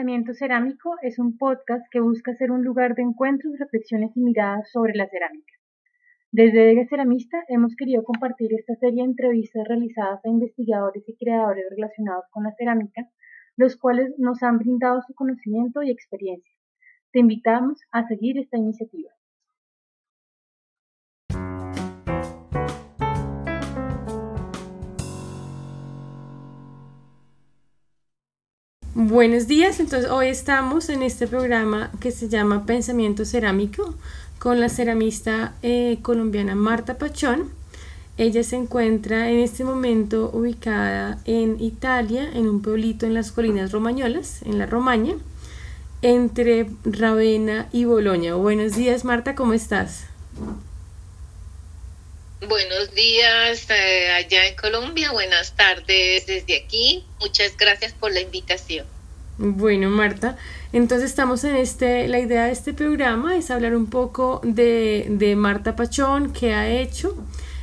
Pensamiento Cerámico es un podcast que busca ser un lugar de encuentros, reflexiones y miradas sobre la cerámica. Desde Dega Ceramista hemos querido compartir esta serie de entrevistas realizadas a investigadores y creadores relacionados con la cerámica, los cuales nos han brindado su conocimiento y experiencia. Te invitamos a seguir esta iniciativa. Buenos días, entonces hoy estamos en este programa que se llama Pensamiento Cerámico con la ceramista eh, colombiana Marta Pachón. Ella se encuentra en este momento ubicada en Italia, en un pueblito en las colinas romañolas, en la Romaña, entre Ravenna y Boloña. Buenos días, Marta, ¿cómo estás? Buenos días eh, allá en Colombia, buenas tardes desde aquí. Muchas gracias por la invitación. Bueno, Marta, entonces estamos en este, la idea de este programa es hablar un poco de, de Marta Pachón, qué ha hecho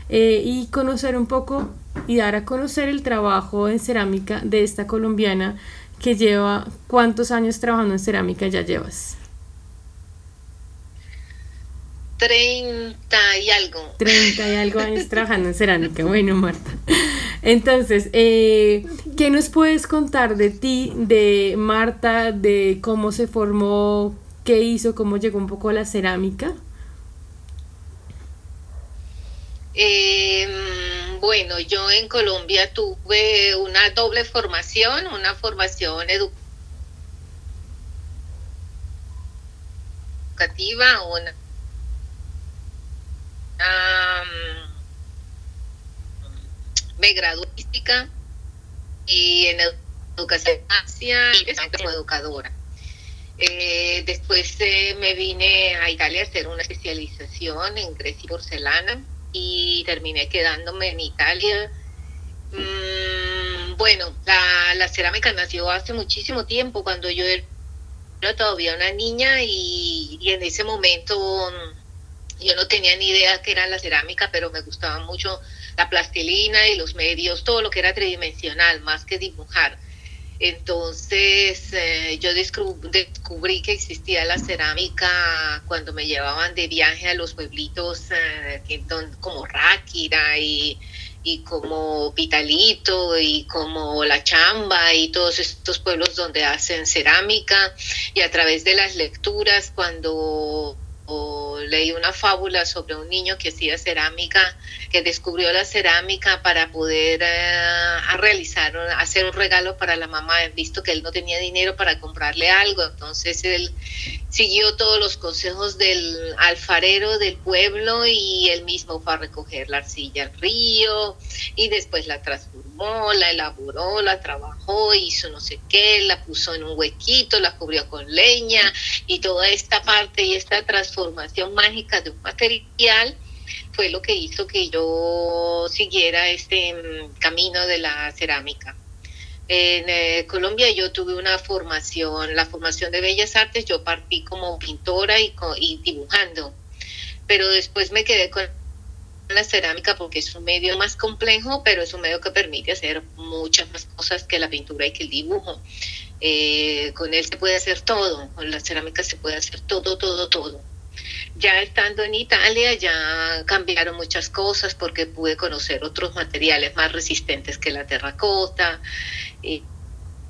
eh, y conocer un poco y dar a conocer el trabajo en cerámica de esta colombiana que lleva, ¿cuántos años trabajando en cerámica ya llevas? Treinta y algo. Treinta y algo años trabajando en cerámica. Bueno, Marta. Entonces, eh, ¿qué nos puedes contar de ti, de Marta, de cómo se formó, qué hizo, cómo llegó un poco a la cerámica? Em, bueno, yo en Colombia tuve una doble formación, una formación educativa, una me gradué y en educación y como educadora. Eh, después eh, me vine a Italia a hacer una especialización en Grecia y porcelana y terminé quedándome en Italia. Mm, bueno, la, la, cerámica nació hace muchísimo tiempo, cuando yo era todavía una niña y en ese momento yo no tenía ni idea que era la cerámica, pero me gustaba mucho la plastilina y los medios, todo lo que era tridimensional, más que dibujar. Entonces eh, yo descubrí que existía la cerámica cuando me llevaban de viaje a los pueblitos eh, como Ráquira y, y como Pitalito y como La Chamba y todos estos pueblos donde hacen cerámica y a través de las lecturas cuando leí una fábula sobre un niño que hacía cerámica, que descubrió la cerámica para poder eh, realizar, hacer un regalo para la mamá, visto que él no tenía dinero para comprarle algo. Entonces él siguió todos los consejos del alfarero del pueblo y él mismo fue a recoger la arcilla al río y después la transformó, la elaboró, la trabajó, hizo no sé qué, la puso en un huequito, la cubrió con leña y toda esta parte y esta transformación mágica de un material fue lo que hizo que yo siguiera este mm, camino de la cerámica. En eh, Colombia yo tuve una formación, la formación de Bellas Artes, yo partí como pintora y, y dibujando, pero después me quedé con la cerámica porque es un medio más complejo, pero es un medio que permite hacer muchas más cosas que la pintura y que el dibujo. Eh, con él se puede hacer todo, con la cerámica se puede hacer todo, todo, todo. Ya estando en Italia ya cambiaron muchas cosas porque pude conocer otros materiales más resistentes que la terracota.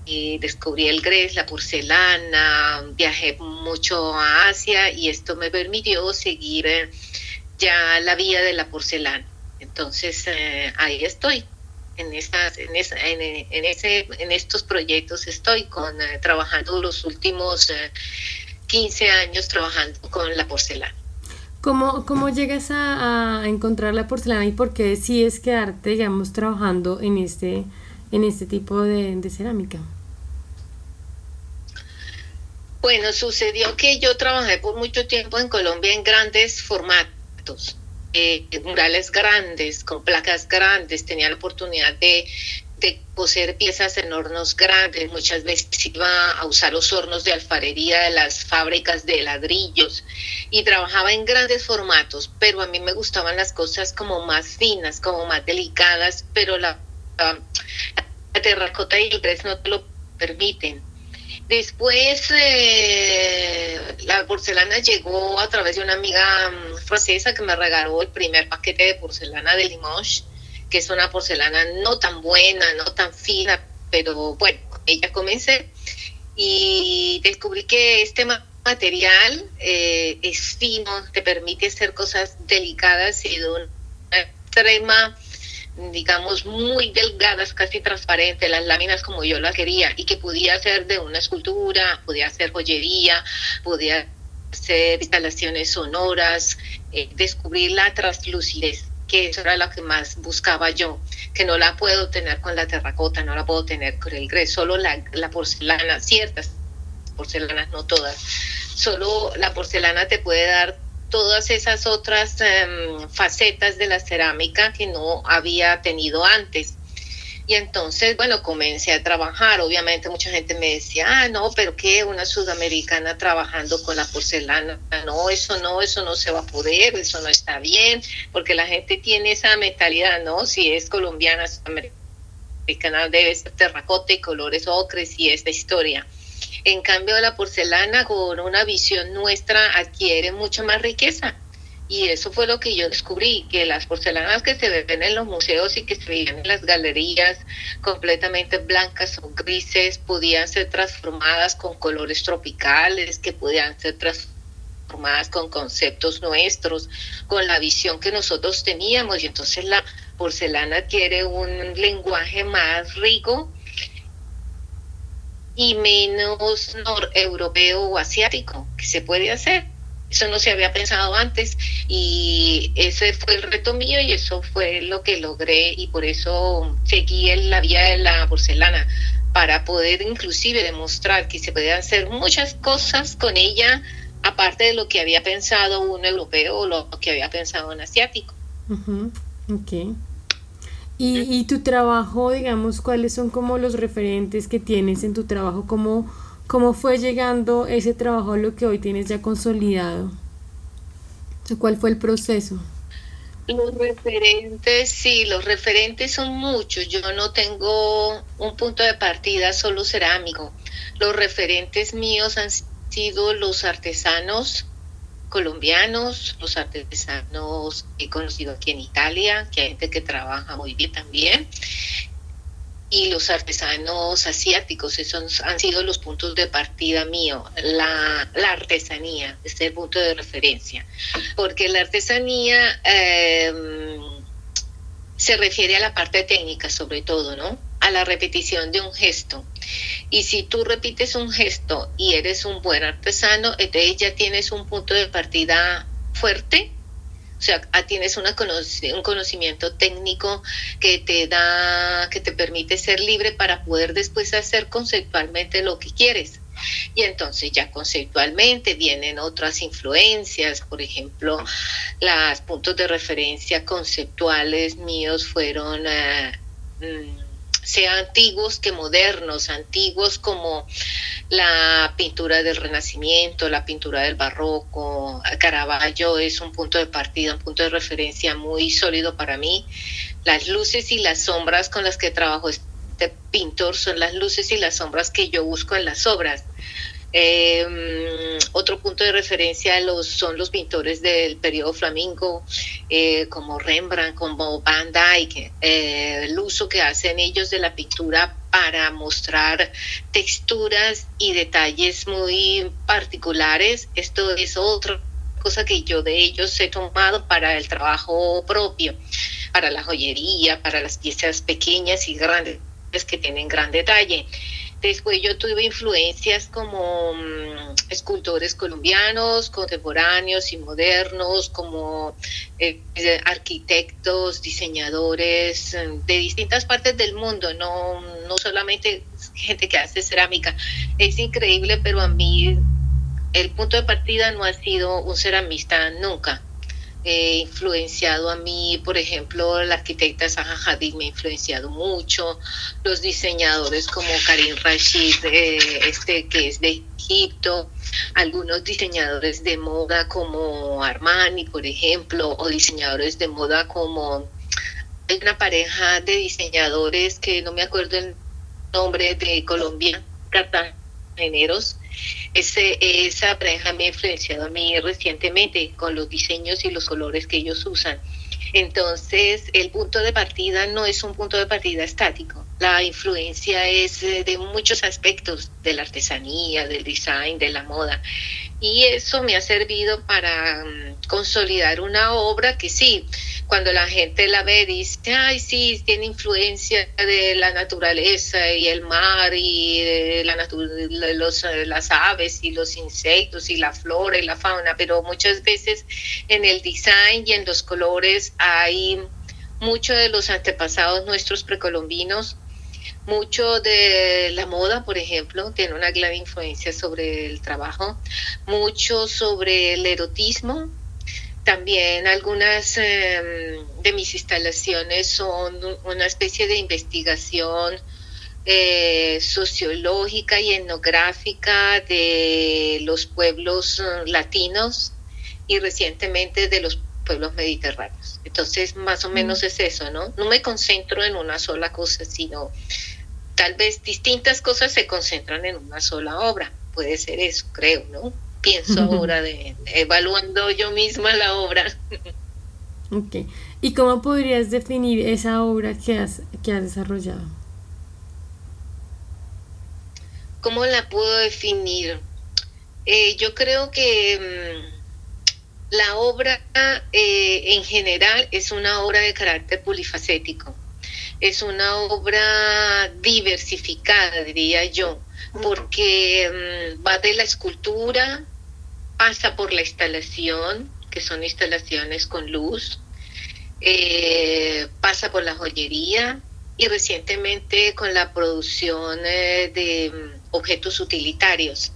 Descubrí el grés, la porcelana, viajé mucho a Asia y esto me permitió seguir eh, ya la vía de la porcelana. Entonces eh, ahí estoy. En, estas, en, en, ese, en estos proyectos estoy con, eh, trabajando los últimos 15 años trabajando con la porcelana. ¿Cómo, cómo llegas a, encontrar la porcelana y por qué decides quedarte, digamos, trabajando en este, en este tipo de, cerámica? Bueno, sucedió que yo trabajé por mucho tiempo en Colombia en grandes formatos, eh, murales grandes, con placas grandes, tenía la oportunidad de de coser piezas en hornos grandes, muchas veces iba a usar los hornos de alfarería de las fábricas de ladrillos y trabajaba en grandes formatos, pero a mí me gustaban las cosas como más finas, como más delicadas, pero la, terracota y el gres no te lo permiten. Después eh, la porcelana llegó a través de una amiga mm, francesa que me regaló el primer paquete de porcelana de Limoges, que es una porcelana no tan buena, no tan fina, pero bueno, ella comencé. Y descubrí que este material eh, es fino, te permite hacer cosas delicadas y de una extrema digamos, muy delgadas, casi transparentes, las láminas como yo las quería, y que podía ser de una escultura, podía ser joyería, podía ser instalaciones sonoras, eh, descubrir la translucidez, que eso era lo que más buscaba yo, que no la puedo tener con la terracota, no la puedo tener con el grés, solo la, la porcelana, ciertas porcelanas, no todas, solo la porcelana te puede dar todas esas otras em, facetas de la cerámica que no había tenido antes. Y entonces, bueno, comencé a trabajar. Obviamente mucha gente me decía, ah, no, pero ¿qué? Una sudamericana trabajando con la porcelana. No, eso no, eso no se va a poder, eso no está bien, porque la gente tiene esa mentalidad, ¿no? Si es colombiana, sudamericana, debe ser terracota y colores ocres y esta historia. En cambio, la porcelana con una visión nuestra adquiere mucha más riqueza. Y eso fue lo que yo descubrí, que las porcelanas que se ven en los museos y que se veían en las galerías completamente blancas o grises podían ser transformadas con colores tropicales, que podían ser transformadas con conceptos nuestros, con la visión que nosotros teníamos. Y entonces la porcelana adquiere un lenguaje más rico y menos europeo o asiático, que se puede hacer. Eso no se había pensado antes y ese fue el reto mío y eso fue lo que logré y por eso seguí en la vía de la porcelana para poder inclusive demostrar que se podían hacer muchas cosas con ella aparte de lo que había pensado un europeo o lo que había pensado un asiático. Y, tu trabajo, digamos, ¿cuáles son como los referentes que tienes en tu trabajo? ¿Cómo, cómo fue llegando ese trabajo a lo que hoy tienes ya consolidado? ¿Cuál fue el proceso? Los referentes, sí, los referentes son muchos. Yo no tengo un punto de partida solo cerámico. Los referentes míos han sido los artesanos colombianos, los artesanos he conocido aquí en Italia, que hay gente que trabaja muy bien también, y los artesanos asiáticos, esos han sido los puntos de partida mío, la, la artesanía, este es el punto de referencia, porque la artesanía em, se refiere a la parte técnica sobre todo, ¿no? A la repetición de un gesto. Y si tú repites un gesto y eres un buen artesano, entonces ya tienes un punto de partida fuerte, o sea, ah, tienes una un conocimiento técnico que te da, que te permite ser libre para poder después hacer conceptualmente lo que quieres. Y entonces ya conceptualmente vienen otras influencias, por ejemplo, los puntos de referencia conceptuales míos fueron... Mm, sea antiguos que modernos, antiguos como la pintura del Renacimiento, la pintura del Barroco, Caravaggio es un punto de partida, un punto de referencia muy sólido para mí. Las luces y las sombras con las que trabajo este pintor son las luces y las sombras que yo busco en las obras. Eh, otro punto de referencia los, son los pintores del periodo flamingo, eh, como Rembrandt, como Van Dyck, eh, el uso que hacen ellos de la pintura para mostrar texturas y detalles muy particulares. Esto es otra cosa que yo de ellos he tomado para el trabajo propio, para la joyería, para las piezas pequeñas y grandes que tienen gran detalle. Después yo tuve influencias como mm, escultores colombianos, contemporáneos y modernos, como eh, arquitectos, diseñadores eh, de distintas partes del mundo, no, no solamente gente que hace cerámica. Es increíble, pero a mí el punto de partida no ha sido un ceramista nunca influenciado a mí, por ejemplo, la arquitecta Zaha Hadid me ha influenciado mucho, los diseñadores como Karim Rashid, eh, este que es de Egipto, algunos diseñadores de moda como Armani, por ejemplo, o diseñadores de moda como hay una pareja de diseñadores que no me acuerdo el nombre de Colombia, géneros. Ese, esa pareja me ha influenciado a mí recientemente con los diseños y los colores que ellos usan. Entonces, el punto de partida no es un punto de partida estático. La influencia es eh, de muchos aspectos de la artesanía, del design, de la moda. Y eso me ha servido para mm, consolidar una obra que sí, cuando la gente la ve dice, ay, sí, tiene influencia de la naturaleza y el mar y la los, las aves y los insectos y la flora y la fauna, pero muchas veces en el design y en los colores hay mucho de los antepasados nuestros precolombinos, mucho de la moda, por ejemplo, tiene una gran influencia sobre el trabajo, mucho sobre el erotismo, también algunas em, de mis instalaciones son una especie de investigación eh, sociológica y etnográfica de los pueblos eh, latinos y recientemente de los pueblos mediterráneos. Entonces, más o menos mm. es eso, ¿no? No me concentro en una sola cosa, sino tal vez distintas cosas se concentran en una sola obra. Puede ser eso, creo, ¿no? pienso ahora de, evaluando yo misma la obra. Ok. ¿Y cómo podrías definir esa obra que has, que has desarrollado? ¿Cómo la puedo definir? Eh, yo creo que mm, la obra eh, en general es una obra de carácter polifacético. Es una obra diversificada, diría yo, porque mm, va de la escultura, pasa por la instalación, que son instalaciones con luz, eh, pasa por la joyería y recientemente con la producción eh, de mm, objetos utilitarios.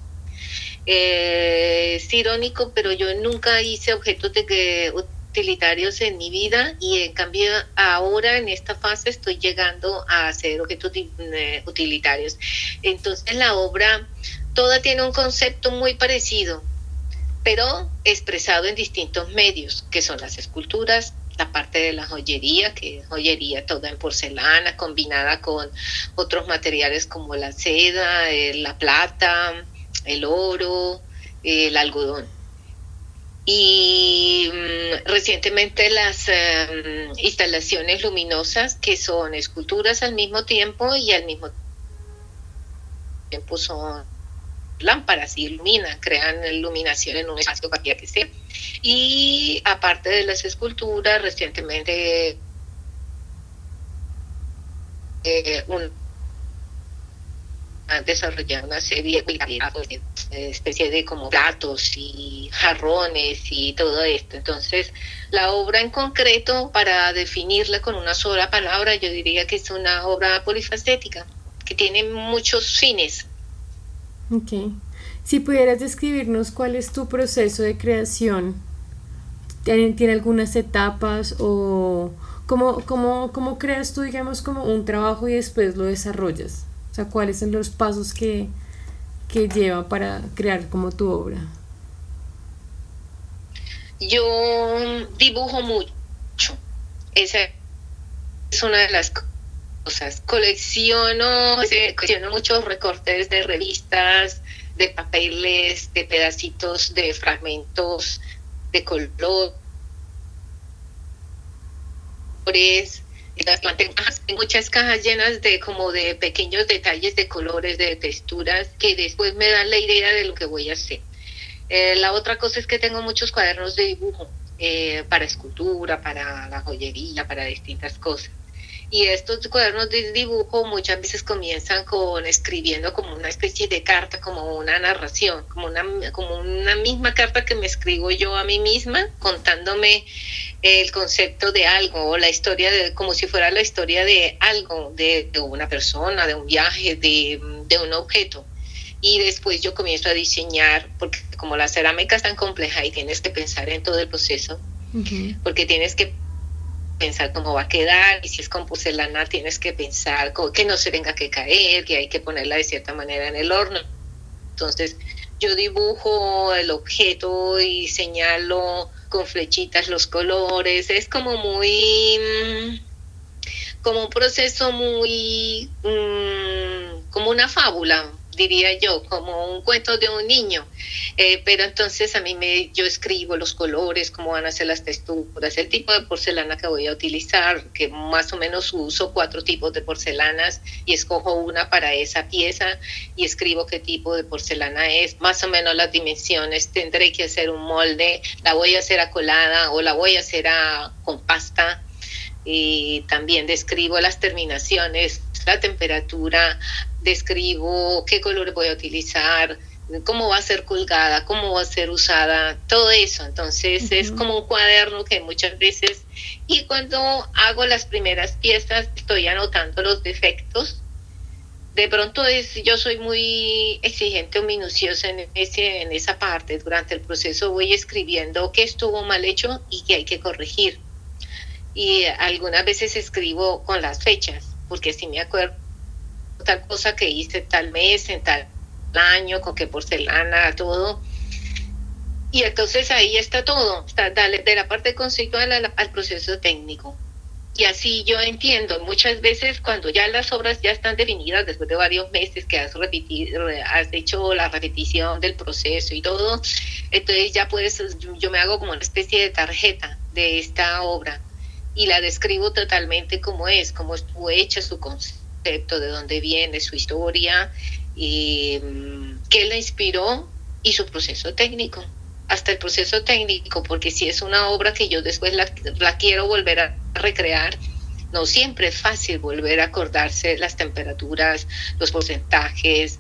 Eh, es irónico, pero yo nunca hice objetos de, utilitarios en mi vida y en cambio ahora en esta fase estoy llegando a hacer objetos utilitarios. Entonces la obra toda tiene un concepto muy parecido, pero expresado en distintos medios, que son las esculturas, la parte de la joyería, que es joyería toda en porcelana, combinada con otros materiales como la seda, eh, la plata, el oro, el algodón. Y mm, recientemente las em, instalaciones luminosas, que son esculturas al mismo tiempo y al mismo tiempo son lámparas y iluminan, crean iluminación en un espacio cualquiera que sea. Y aparte de las esculturas, recientemente eh, un, han desarrollado una serie de especie de como platos y jarrones y todo esto. Entonces, la obra en concreto, para definirla con una sola palabra, yo diría que es una obra polifacética, que tiene muchos fines Ok. Si pudieras describirnos cuál es tu proceso de creación, ¿tiene, algunas etapas o cómo, cómo, cómo, creas tú, digamos, como un trabajo y después lo desarrollas? O sea, ¿cuáles son los pasos que, que lleva para crear como tu obra? Yo dibujo mucho. Esa es una de las cosas. Colecciono, colecciono muchos recortes de revistas, de papeles, de pedacitos, de fragmentos de colores. Tengo muchas cajas llenas de como de pequeños detalles de colores, de texturas, que después me dan la idea de lo que voy a hacer. Eh, la otra cosa es que tengo muchos cuadernos de dibujo eh, para escultura, para la joyería, para distintas cosas. Y estos cuadernos de dibujo muchas veces comienzan con escribiendo como una especie de carta, como una narración, como una, como una misma carta que me escribo yo a mí misma, contándome el concepto de algo o la historia de, como si fuera la historia de algo, de, de una persona, de un viaje, de, de un objeto y después yo comienzo a diseñar, porque como la cerámica es tan compleja y tienes que pensar en todo el proceso, porque tienes que pensar cómo va a quedar y si es con porcelana tienes que pensar que no se tenga que caer, que hay que ponerla de cierta manera en el horno. Entonces yo dibujo el objeto y señalo con flechitas los colores, es como muy, mm, como un proceso muy, mm, como una fábula, diría yo, como un cuento de un niño. Eh, pero entonces a mí me, yo escribo los colores, cómo van a ser las texturas, el tipo de porcelana que voy a utilizar, que más o menos uso cuatro tipos de porcelanas y escojo una para esa pieza y escribo qué tipo de porcelana es, más o menos las dimensiones, tendré que hacer un molde, la voy a hacer acolada o la voy a hacer a, con pasta y también describo las terminaciones, la temperatura, describo qué color voy a utilizar, cómo va a ser colgada, cómo va a ser usada, todo eso. Entonces es como un cuaderno que muchas veces, y cuando hago las primeras piezas, estoy anotando los defectos. De pronto es, yo soy muy exigente o minuciosa en, ese, en esa parte. Durante el proceso voy escribiendo qué estuvo mal hecho y qué hay que corregir. Y algunas veces escribo con las fechas, porque si me acuerdo tal cosa que hice tal mes, en tal año, con qué porcelana, todo. Y entonces ahí está todo, está de la parte conceptual al, proceso técnico. Y así yo entiendo, muchas veces cuando ya las obras ya están definidas, después de varios meses que has, repetido, has hecho la repetición del proceso y todo, entonces ya puedes, yo me hago como una especie de tarjeta de esta obra y la describo totalmente como es, como estuvo hecha su concepto de dónde viene su historia, y mm, qué la inspiró y su proceso técnico, hasta el proceso técnico, porque si es una obra que yo después la, quiero volver a recrear, no siempre es fácil volver a acordarse las temperaturas, los porcentajes,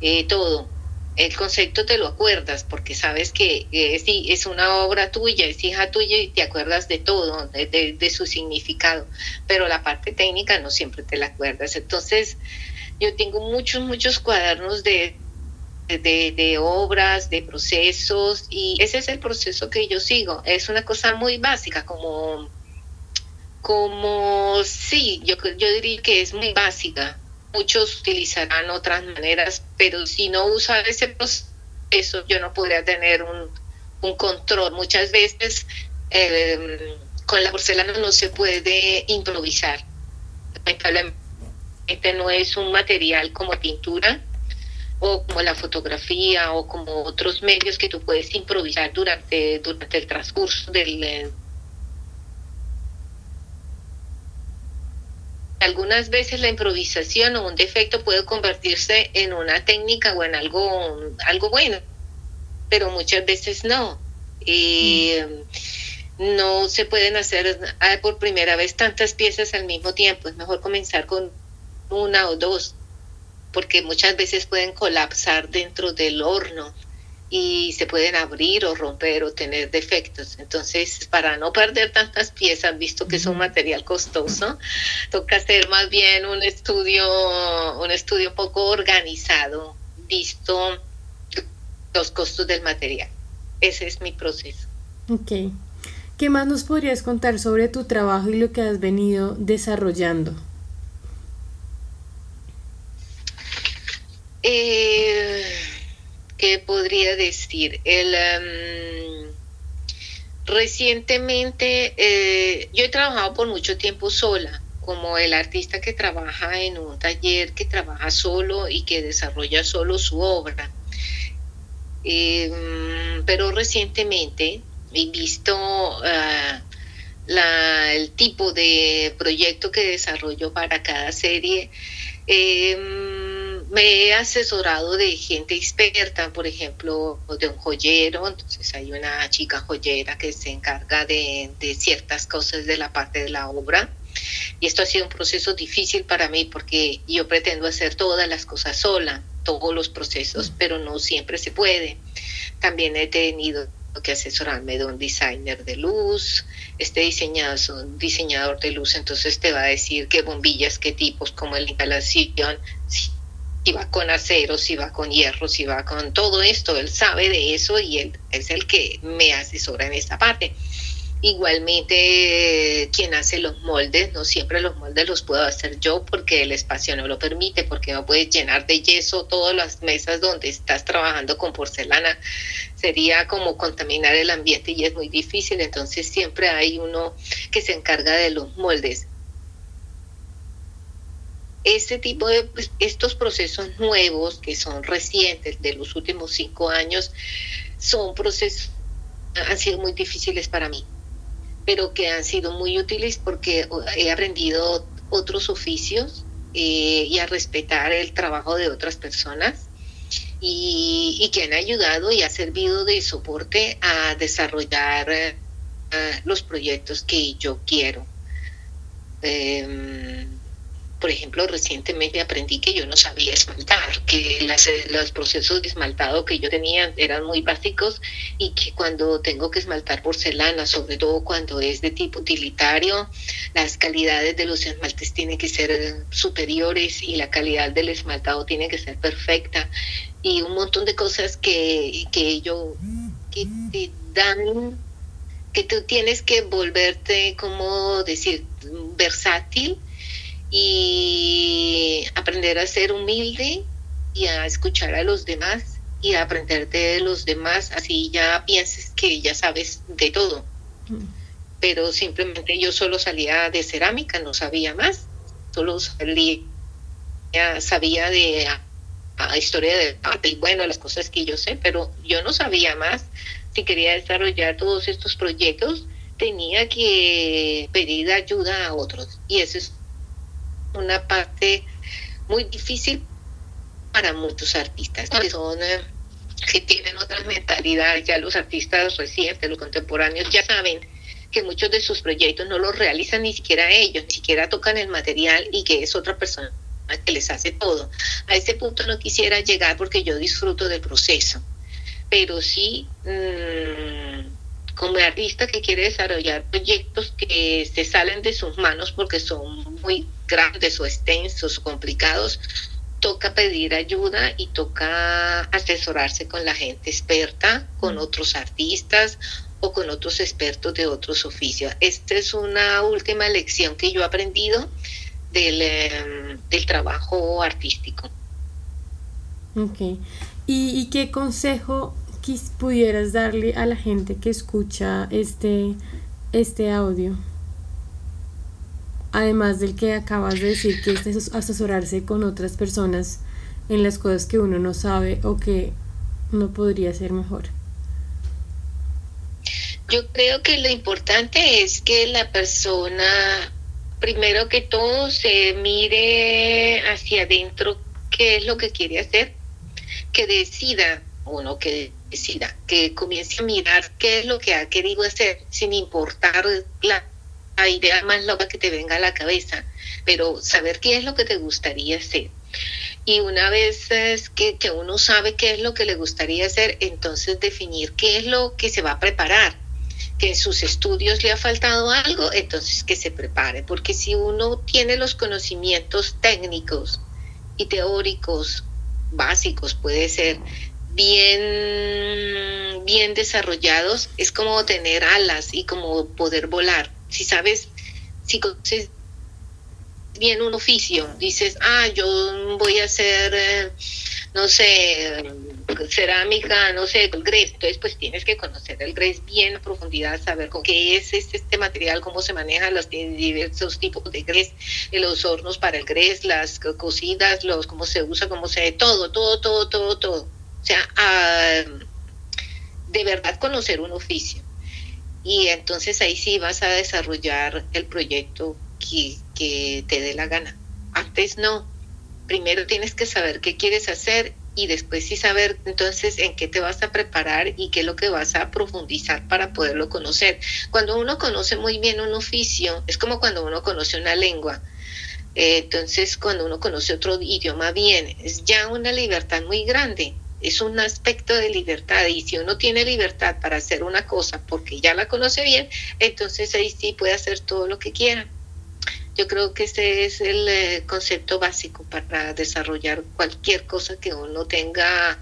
eh, todo. El concepto te lo acuerdas porque sabes que es, es una obra tuya, es hija tuya y te acuerdas de todo, de, su significado, pero la parte técnica no siempre te la acuerdas. Entonces, yo tengo muchos, muchos cuadernos de, de, obras, de procesos, y ese es el proceso que yo sigo. Es una cosa muy básica, como, como sí, yo, yo diría que es muy básica, muchos utilizarán otras maneras, pero si no usa ese proceso, yo no podría tener un, control. Muchas veces eh, con la porcelana no se puede improvisar. Este no es un material como pintura o como la fotografía o como otros medios que tú puedes improvisar durante, durante el transcurso del, Algunas veces la improvisación o un defecto puede convertirse en una técnica o en algo, algo bueno, pero muchas veces no. Y mm. no se pueden hacer ah, por primera vez tantas piezas al mismo tiempo. Es mejor comenzar con una o dos, porque muchas veces pueden colapsar dentro del horno y se pueden abrir o romper o tener defectos. Entonces, para no perder tantas piezas, visto que es un material costoso, toca hacer más bien un estudio, un estudio un poco organizado, visto los costos del material. Ese es mi proceso. Ok. ¿Qué más nos podrías contar sobre tu trabajo y lo que has venido desarrollando? Eh, ¿qué podría decir? El, em, recientemente, eh, yo he trabajado por mucho tiempo sola, como el artista que trabaja en un taller, que trabaja solo y que desarrolla solo su obra. Em, pero recientemente he visto ah, el tipo de proyecto que desarrollo para cada serie. Em, me he asesorado de gente experta, por ejemplo, de un joyero, entonces hay una chica joyera que se encarga de, ciertas cosas de la parte de la obra. Y esto ha sido un proceso difícil para mí porque yo pretendo hacer todas las cosas sola, todos los procesos, mm. pero no siempre se puede. También he tenido que asesorarme de un designer de luz. Este diseñador es un diseñador de luz, entonces te va a decir qué bombillas, qué tipos, como la instalación, si va con acero, si va con hierro, si va con todo esto, él sabe de eso y él es el que me asesora en esta parte. Igualmente, quien hace los moldes, no siempre los moldes los puedo hacer yo porque el espacio no lo permite, porque no puedes llenar de yeso todas las mesas donde estás trabajando con porcelana. Sería como contaminar el ambiente y es muy difícil, entonces siempre hay uno que se encarga de los moldes este tipo de pues, estos procesos nuevos que son recientes de los últimos cinco años son procesos han sido muy difíciles para mí pero que han sido muy útiles porque he aprendido otros oficios eh, y a respetar el trabajo de otras personas y, que han ayudado y ha servido de soporte a desarrollar eh, los proyectos que yo quiero. Em, por ejemplo, recientemente aprendí que yo no sabía esmaltar, que los procesos de esmaltado que yo tenía eran muy básicos y que cuando tengo que esmaltar porcelana, sobre todo cuando es de tipo utilitario, las calidades de los esmaltes tienen que ser superiores y la calidad del esmaltado tiene que ser perfecta y un montón de cosas que, que yo que te dan que tú tienes que volverte como decir versátil y aprender a ser humilde y a escuchar a los demás y a aprender de los demás, así ya pienses que ya sabes de todo. Mm. Pero simplemente yo solo salía de cerámica, no sabía más, solo salía, sabía de a, historia de arte y bueno, las cosas que yo sé, pero yo no sabía más. Si quería desarrollar todos estos proyectos, tenía que pedir ayuda a otros y eso es una parte muy difícil para muchos artistas que son que tienen otras mentalidades ya los artistas recientes los contemporáneos ya saben que muchos de sus proyectos no los realizan ni siquiera ellos ni siquiera tocan el material y que es otra persona que les hace todo. A ese punto no quisiera llegar porque yo disfruto del proceso pero sí mmm, como artista que quiere desarrollar proyectos que se salen de sus manos porque son muy grandes o extensos o complicados, toca pedir ayuda y toca asesorarse con la gente experta, con otros artistas o con otros expertos de otros oficios. Esta es una última lección que yo he aprendido del, em, del trabajo artístico. Ok. ¿Y, ¿Y, qué consejo pudieras darle a la gente que escucha este, este audio? Además del que acabas de decir, que es asesorarse con otras personas en las cosas que uno no sabe o que no podría ser mejor. Yo creo que lo importante es que la persona, primero que todo, se mire hacia adentro qué es lo que quiere hacer, que decida, o no que decida, que comience a mirar qué es lo que ha querido hacer, sin importar la, idea más loca que te venga a la cabeza, pero saber qué es lo que te gustaría hacer. Y una vez que, que uno sabe qué es lo que le gustaría hacer, entonces definir qué es lo que se va a preparar que en sus estudios le ha faltado algo, entonces que se prepare, porque si uno tiene los conocimientos técnicos y teóricos básicos, puede ser bien, bien desarrollados, es como tener alas y como poder volar. Si sabes, si conoces bien un oficio, dices, ah, yo voy a hacer, eh, no sé, cerámica, no sé, el grés, entonces pues tienes que conocer el grés bien a profundidad, saber con qué es este, este material, cómo se maneja los diversos tipos de grés, los hornos para el grés, las cocidas, los cómo se usa, cómo se, todo, todo, todo, todo, todo o sea, a, de verdad conocer un oficio. Y entonces ahí sí vas a desarrollar el proyecto que, que te dé la gana. Antes no. Primero tienes que saber qué quieres hacer y después sí saber entonces en qué te vas a preparar y qué es lo que vas a profundizar para poderlo conocer. Cuando uno conoce muy bien un oficio, es como cuando uno conoce una lengua. Eh, entonces, cuando uno conoce otro idioma bien, es ya una libertad muy grande es un aspecto de libertad y si uno tiene libertad para hacer una cosa porque ya la conoce bien, entonces ahí sí puede hacer todo lo que quiera. Yo creo que ese es el eh, concepto básico para desarrollar cualquier cosa que uno tenga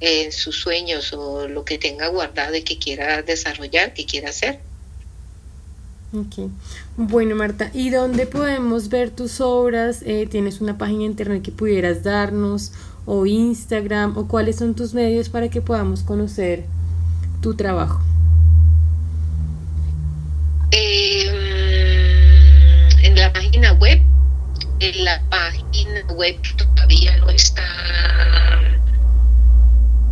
en sus sueños o lo que tenga guardado y que quiera desarrollar, que quiera hacer. Bueno, Marta, ¿y dónde podemos ver tus obras? Eh, ¿Tienes una página internet que pudieras darnos? O Instagram o cuáles son tus medios para que podamos conocer tu trabajo? Em, en la página web en la página web todavía no está,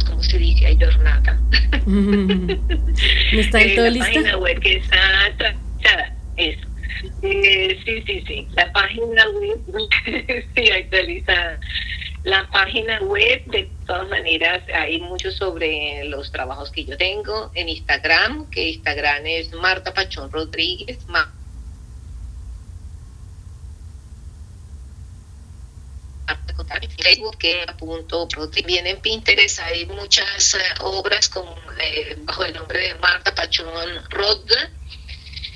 ¿cómo se dice? Hay jornada. ¿No está Eh, todo la lista? página web que está actualizada, eso. Eh, sí, sí, sí, la página web, sí, actualizada. La página web, de todas maneras, hay mucho sobre los trabajos que yo tengo en Instagram, que Instagram es Marta Pachón Rodríguez, Ma- Facebook, que apunto, también en Pinterest hay muchas eh, obras con, eh, bajo el nombre de Marta Pachón Rodríguez.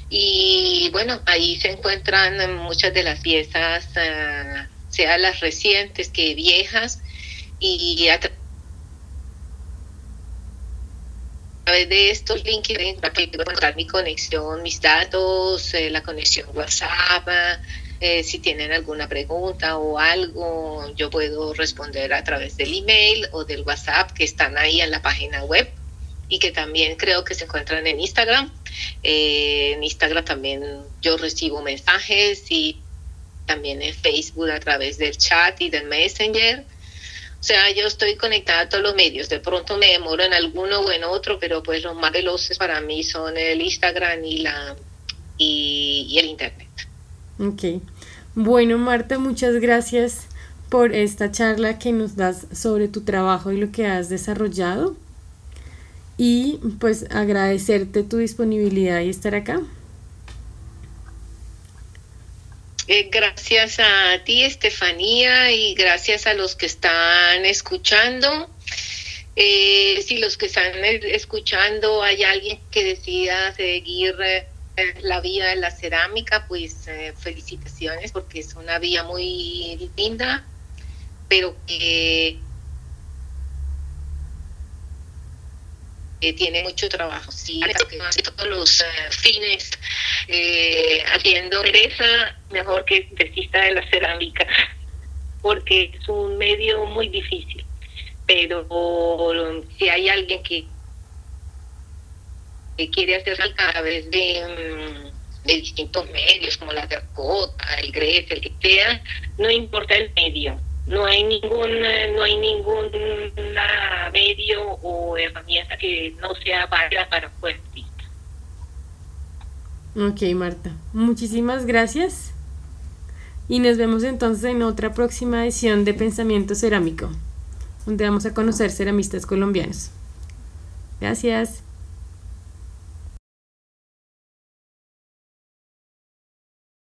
Y bueno, ahí se encuentran muchas de las piezas, eh, sea las recientes que viejas, y a tra- través de estos links pueden encontrar mi conexión, mis datos, eh, la conexión WhatsApp, eh, si tienen alguna pregunta o algo, yo puedo responder a través del email o del WhatsApp que están ahí en la página web y que también creo que se encuentran en Instagram. Eh, en Instagram también yo recibo mensajes y también en Facebook a través del chat y del Messenger. O sea, yo estoy conectada a todos los medios. De pronto me demoro en alguno o en otro, pero pues los más veloces para mí son el Instagram y la y, el internet. Ok. Bueno, Marta, muchas gracias por esta charla que nos das sobre tu trabajo y lo que has desarrollado. Y pues agradecerte tu disponibilidad y estar acá. Eh, gracias a ti, Estefanía, y gracias a los que están escuchando. Eh, si los que están escuchando hay alguien que decida seguir eh, la vía de la cerámica, pues eh, felicitaciones porque es una vía muy linda, pero que tiene mucho trabajo. Sí, hace todos los eh, fines eh, haciendo pereza, mejor que desista de la cerámica, porque es un medio muy difícil. Pero si hay alguien que, que quiere hacer a través de, mm, de distintos medios, como la tercota, el grés, el que sea, no importa el medio. No hay ningún, no hay ningún medio o herramienta que no sea válida para un buen. Ok, Marta. Muchísimas gracias. Y nos vemos entonces en otra próxima edición de Pensamiento Cerámico, donde vamos a conocer ceramistas colombianos. Gracias.